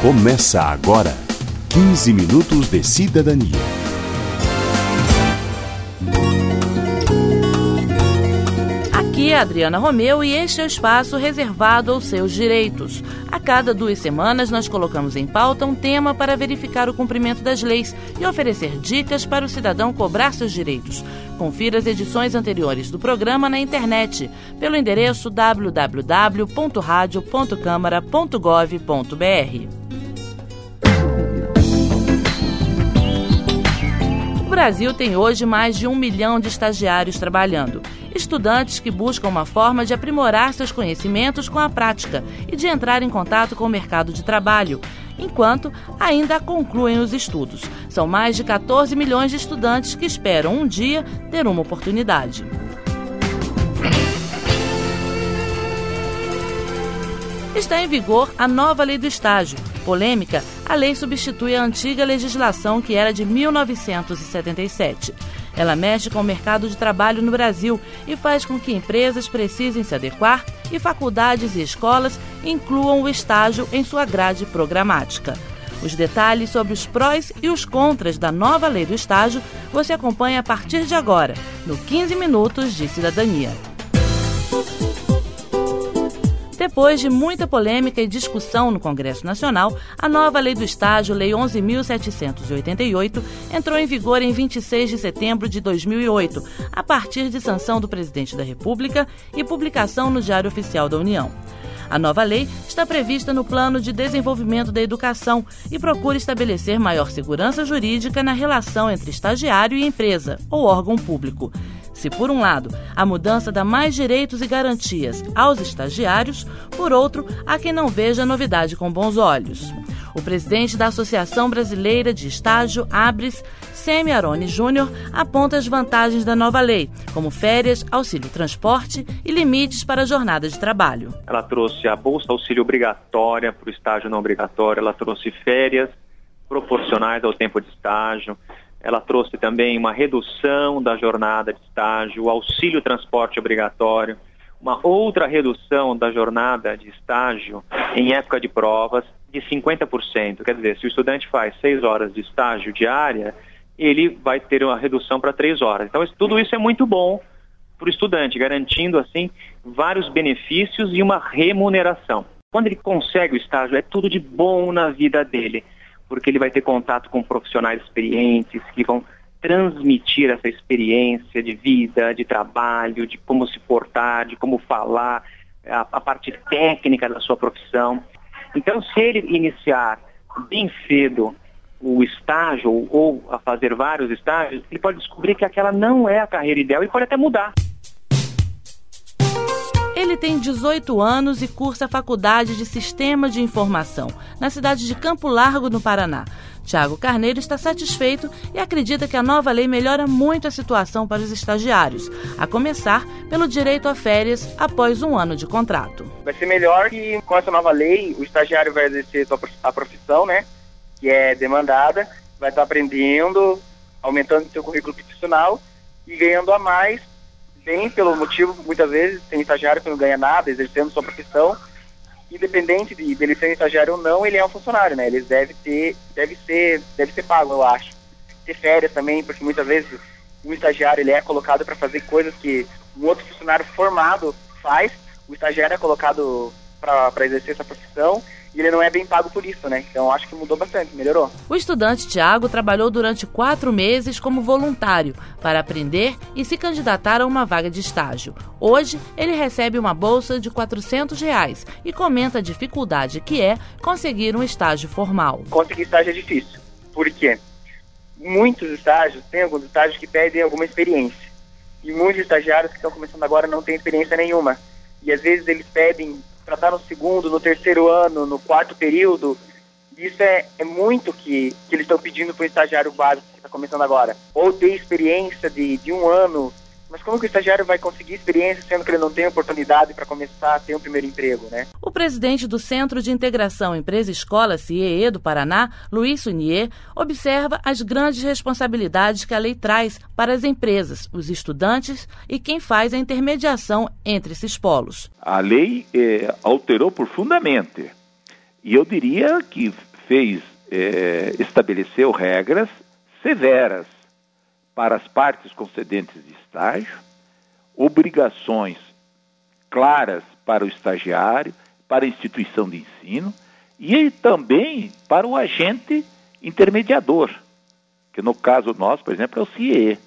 Começa agora 15 minutos de cidadania. Aqui é Adriana Romeu e este é o espaço reservado aos seus direitos. A cada duas semanas, nós colocamos em pauta um tema para verificar o cumprimento das leis e oferecer dicas para o cidadão cobrar seus direitos. Confira as edições anteriores do programa na internet, pelo endereço www.radio.câmara.gov.br. O Brasil tem hoje mais de um milhão de estagiários trabalhando. Estudantes que buscam uma forma de aprimorar seus conhecimentos com a prática e de entrar em contato com o mercado de trabalho, enquanto ainda concluem os estudos. São mais de 14 milhões de estudantes que esperam um dia ter uma oportunidade. Está em vigor a nova lei do estágio. Polêmica, a lei substitui a antiga legislação que era de 1977. Ela mexe com o mercado de trabalho no Brasil e faz com que empresas precisem se adequar e faculdades e escolas incluam o estágio em sua grade programática. Os detalhes sobre os prós e os contras da nova lei do estágio você acompanha a partir de agora, no 15 Minutos de Cidadania. Depois de muita polêmica e discussão no Congresso Nacional, a nova Lei do Estágio, Lei 11.788, entrou em vigor em 26 de setembro de 2008, a partir de sanção do Presidente da República e publicação no Diário Oficial da União. A nova lei está prevista no Plano de Desenvolvimento da Educação e procura estabelecer maior segurança jurídica na relação entre estagiário e empresa ou órgão público. Se, por um lado, a mudança dá mais direitos e garantias aos estagiários, por outro, há quem não veja a novidade com bons olhos. O presidente da Associação Brasileira de Estágio, ABRES, Semi Aroni Júnior, aponta as vantagens da nova lei, como férias, auxílio transporte e limites para a jornada de trabalho. Ela trouxe a bolsa auxílio obrigatória para o estágio não obrigatório, ela trouxe férias proporcionais ao tempo de estágio, ela trouxe também uma redução da jornada de estágio, auxílio transporte obrigatório, uma outra redução da jornada de estágio em época de provas de 50%. Quer dizer, se o estudante faz seis horas de estágio diária, ele vai ter uma redução para três horas. Então, tudo isso é muito bom para o estudante, garantindo, assim, vários benefícios e uma remuneração. Quando ele consegue o estágio, é tudo de bom na vida dele porque ele vai ter contato com profissionais experientes que vão transmitir essa experiência de vida, de trabalho, de como se portar, de como falar, a, a parte técnica da sua profissão. Então, se ele iniciar bem cedo o estágio ou a fazer vários estágios, ele pode descobrir que aquela não é a carreira ideal e pode até mudar. Ele tem 18 anos e cursa a Faculdade de Sistema de Informação, na cidade de Campo Largo, no Paraná. Tiago Carneiro está satisfeito e acredita que a nova lei melhora muito a situação para os estagiários, a começar pelo direito a férias após um ano de contrato. Vai ser melhor que com essa nova lei o estagiário vai exercer a profissão, né, que é demandada, vai estar aprendendo, aumentando seu currículo profissional e ganhando a mais tem pelo motivo, muitas vezes, tem estagiário que não ganha nada, exercendo sua profissão, independente de dele ser estagiário ou não, ele é um funcionário, né? Ele deve ter, deve ser, deve ser pago, eu acho. Ter férias também, porque muitas vezes um estagiário ele é colocado para fazer coisas que um outro funcionário formado faz. O estagiário é colocado para exercer essa profissão e ele não é bem pago por isso, né? Então acho que mudou bastante, melhorou. O estudante Tiago trabalhou durante quatro meses como voluntário para aprender e se candidatar a uma vaga de estágio. Hoje, ele recebe uma bolsa de 400 reais e comenta a dificuldade que é conseguir um estágio formal. Conseguir estágio é difícil, porque muitos estágios, tem alguns estágios que pedem alguma experiência. E muitos estagiários que estão começando agora não têm experiência nenhuma. E às vezes eles pedem para estar no segundo, no terceiro ano, no quarto período. Isso é, é muito que, que eles estão pedindo para o estagiário básico que está começando agora. Ou ter experiência de, de um ano mas como que o estagiário vai conseguir experiência sendo que ele não tem oportunidade para começar a ter um primeiro emprego, né? O presidente do Centro de Integração Empresa-Escola, CIEE, do Paraná, Luiz Sunier, observa as grandes responsabilidades que a lei traz para as empresas, os estudantes e quem faz a intermediação entre esses polos. A lei é, alterou profundamente. E eu diria que fez, é, estabeleceu regras severas para as partes concedentes de estágio, obrigações claras para o estagiário, para a instituição de ensino e também para o agente intermediador, que no caso nosso, por exemplo, é o CIE,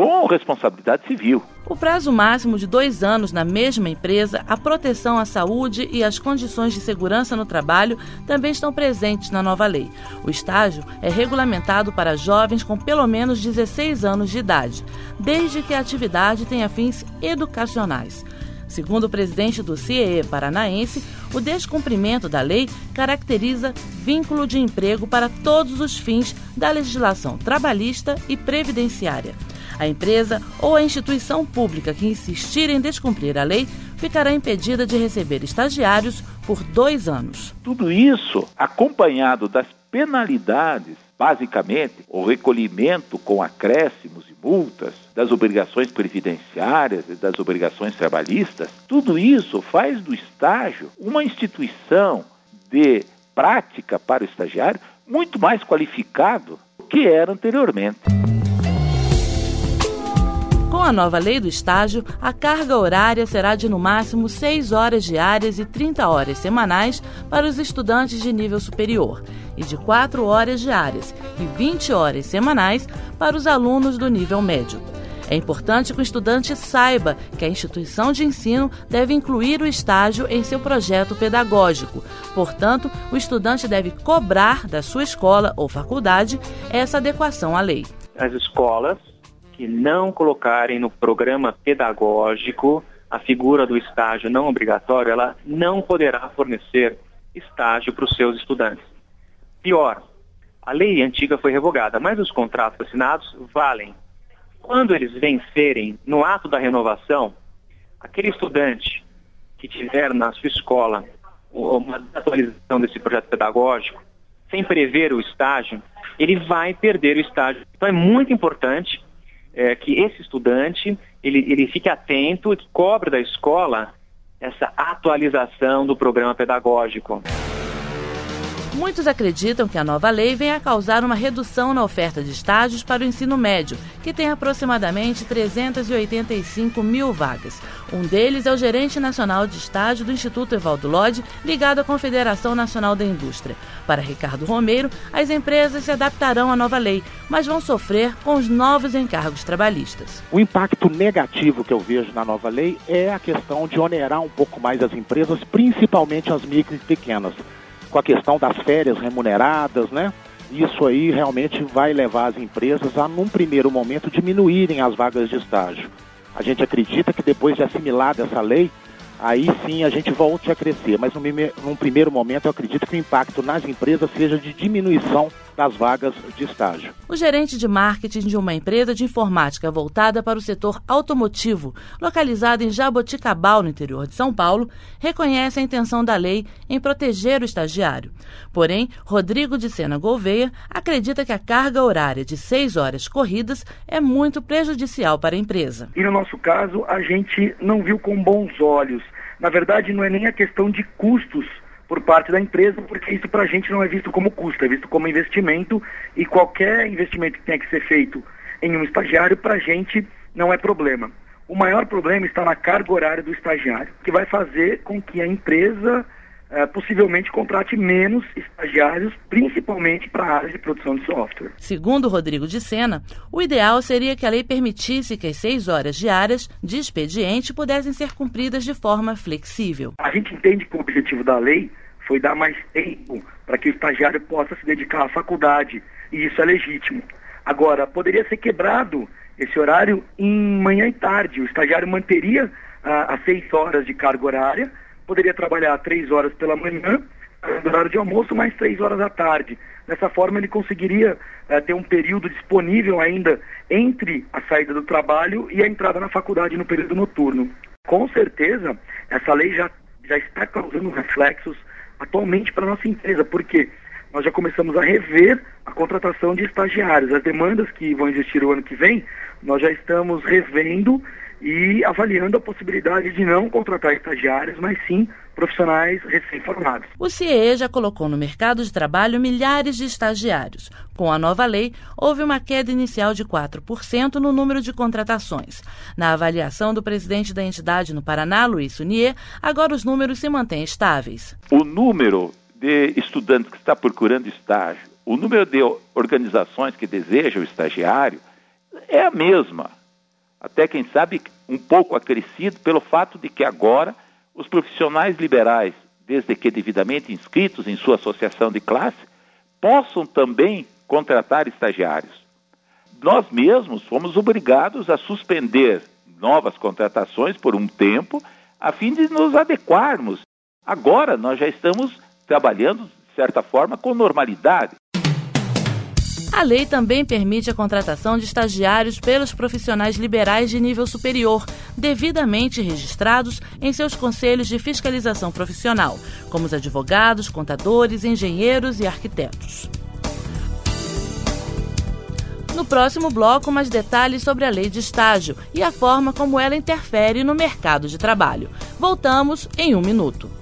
com responsabilidade civil. O prazo máximo de dois anos na mesma empresa, a proteção à saúde e as condições de segurança no trabalho também estão presentes na nova lei. O estágio é regulamentado para jovens com pelo menos 16 anos de idade, desde que a atividade tenha fins educacionais. Segundo o presidente do CIE paranaense, o descumprimento da lei caracteriza vínculo de emprego para todos os fins da legislação trabalhista e previdenciária. A empresa ou a instituição pública que insistir em descumprir a lei ficará impedida de receber estagiários por dois anos. Tudo isso acompanhado das penalidades, basicamente o recolhimento com acréscimos e multas das obrigações previdenciárias e das obrigações trabalhistas, tudo isso faz do estágio uma instituição de prática para o estagiário muito mais qualificado do que era anteriormente. A nova lei do estágio, a carga horária será de no máximo 6 horas diárias e 30 horas semanais para os estudantes de nível superior e de 4 horas diárias e 20 horas semanais para os alunos do nível médio. É importante que o estudante saiba que a instituição de ensino deve incluir o estágio em seu projeto pedagógico. Portanto, o estudante deve cobrar da sua escola ou faculdade essa adequação à lei. As escolas que não colocarem no programa pedagógico a figura do estágio não obrigatório, ela não poderá fornecer estágio para os seus estudantes. Pior, a lei antiga foi revogada, mas os contratos assinados valem. Quando eles vencerem no ato da renovação, aquele estudante que tiver na sua escola uma atualização desse projeto pedagógico, sem prever o estágio, ele vai perder o estágio. Então é muito importante é, que esse estudante ele, ele fique atento e cobre da escola essa atualização do programa pedagógico. Muitos acreditam que a nova lei venha a causar uma redução na oferta de estágios para o ensino médio, que tem aproximadamente 385 mil vagas. Um deles é o gerente nacional de estágio do Instituto Evaldo Lodge, ligado à Confederação Nacional da Indústria. Para Ricardo Romeiro, as empresas se adaptarão à nova lei, mas vão sofrer com os novos encargos trabalhistas. O impacto negativo que eu vejo na nova lei é a questão de onerar um pouco mais as empresas, principalmente as micro e pequenas com a questão das férias remuneradas, né? Isso aí realmente vai levar as empresas a, num primeiro momento, diminuírem as vagas de estágio. A gente acredita que depois de assimilada essa lei, aí sim a gente volte a crescer. Mas num, num primeiro momento eu acredito que o impacto nas empresas seja de diminuição das vagas de estágio. O gerente de marketing de uma empresa de informática voltada para o setor automotivo, localizada em Jaboticabal, no interior de São Paulo, reconhece a intenção da lei em proteger o estagiário. Porém, Rodrigo de Sena Gouveia acredita que a carga horária de seis horas corridas é muito prejudicial para a empresa. E no nosso caso, a gente não viu com bons olhos. Na verdade, não é nem a questão de custos por parte da empresa, porque isso para a gente não é visto como custo, é visto como investimento e qualquer investimento que tenha que ser feito em um estagiário, para a gente não é problema. O maior problema está na carga horária do estagiário, que vai fazer com que a empresa é, possivelmente contrate menos estagiários, principalmente para a área de produção de software. Segundo Rodrigo de Sena, o ideal seria que a lei permitisse que as seis horas diárias de expediente pudessem ser cumpridas de forma flexível. A gente entende que o objetivo da lei foi dar mais tempo para que o estagiário possa se dedicar à faculdade, e isso é legítimo. Agora, poderia ser quebrado esse horário em manhã e tarde. O estagiário manteria ah, as seis horas de carga horária, poderia trabalhar três horas pela manhã, no horário de almoço, mais três horas à tarde. Dessa forma, ele conseguiria uh, ter um período disponível ainda entre a saída do trabalho e a entrada na faculdade no período noturno. Com certeza, essa lei já, já está causando reflexos atualmente para a nossa empresa, porque nós já começamos a rever a contratação de estagiários. As demandas que vão existir o ano que vem, nós já estamos revendo e avaliando a possibilidade de não contratar estagiários, mas sim profissionais recém-formados. O CIE já colocou no mercado de trabalho milhares de estagiários. Com a nova lei, houve uma queda inicial de 4% no número de contratações. Na avaliação do presidente da entidade no Paraná, Luiz Sunier, agora os números se mantêm estáveis. O número de estudantes que está procurando estágio, o número de organizações que desejam estagiário é a mesma. Até quem sabe um pouco acrescido pelo fato de que agora os profissionais liberais, desde que devidamente inscritos em sua associação de classe, possam também contratar estagiários. Nós mesmos fomos obrigados a suspender novas contratações por um tempo, a fim de nos adequarmos. Agora nós já estamos trabalhando, de certa forma, com normalidade. A lei também permite a contratação de estagiários pelos profissionais liberais de nível superior, devidamente registrados em seus conselhos de fiscalização profissional, como os advogados, contadores, engenheiros e arquitetos. No próximo bloco, mais detalhes sobre a lei de estágio e a forma como ela interfere no mercado de trabalho. Voltamos em um minuto.